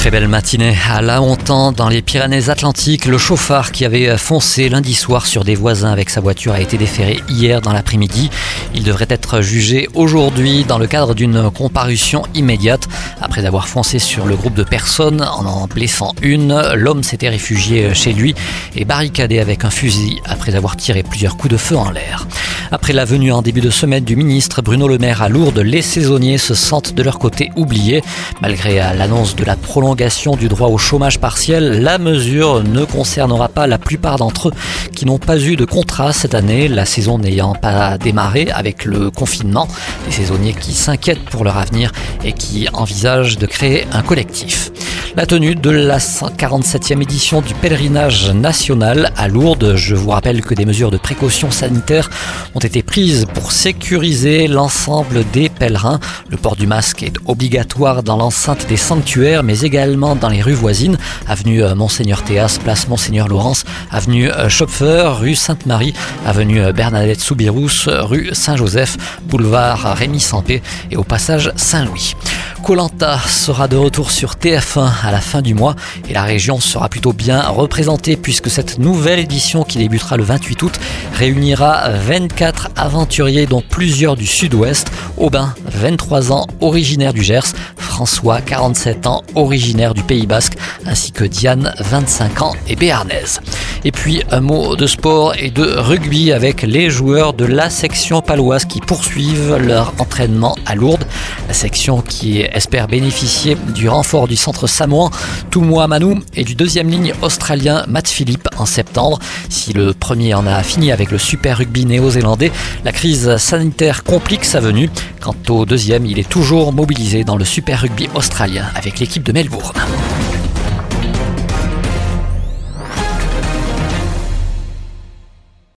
Très belle matinée à La Hontan, dans les Pyrénées-Atlantiques. Le chauffard qui avait foncé lundi soir sur des voisins avec sa voiture a été déféré hier dans l'après-midi. Il devrait être jugé aujourd'hui dans le cadre d'une comparution immédiate. Après avoir foncé sur le groupe de personnes en en blessant une, l'homme s'était réfugié chez lui et barricadé avec un fusil après avoir tiré plusieurs coups de feu en l'air. Après la venue en début de semaine du ministre Bruno Le Maire à Lourdes, les saisonniers se sentent de leur côté oubliés. Malgré l'annonce de la prolongation du droit au chômage partiel, la mesure ne concernera pas la plupart d'entre eux qui n'ont pas eu de contrat cette année, la saison n'ayant pas démarré avec le confinement. Des saisonniers qui s'inquiètent pour leur avenir et qui envisagent de créer un collectif. La tenue de la 147e édition du pèlerinage national à Lourdes. Je vous rappelle que des mesures de précaution sanitaire ont été prises pour sécuriser l'ensemble des pèlerins. Le port du masque est obligatoire dans l'enceinte des sanctuaires, mais également dans les rues voisines. Avenue euh, Monseigneur Théas, place Monseigneur Laurence, avenue euh, Chopfer, rue Sainte-Marie, avenue euh, Bernadette Soubirous, rue Saint-Joseph, boulevard Rémy Sampé et au passage Saint-Louis. Colanta sera de retour sur TF1 à la fin du mois et la région sera plutôt bien représentée puisque cette nouvelle édition qui débutera le 28 août réunira 24 aventuriers dont plusieurs du sud-ouest. Aubin, 23 ans, originaire du Gers, François, 47 ans, originaire du Pays Basque, ainsi que Diane, 25 ans et béarnaise. Et puis un mot de sport et de rugby avec les joueurs de la section paloise qui poursuivent leur entraînement à Lourdes. La section qui espère bénéficier du renfort du centre samoan Toumoua Manu et du deuxième ligne australien Matt Philippe en septembre. Si le premier en a fini avec le Super Rugby néo-zélandais, la crise sanitaire complique sa venue. Quant au deuxième, il est toujours mobilisé dans le Super Australien avec l'équipe de Melbourne.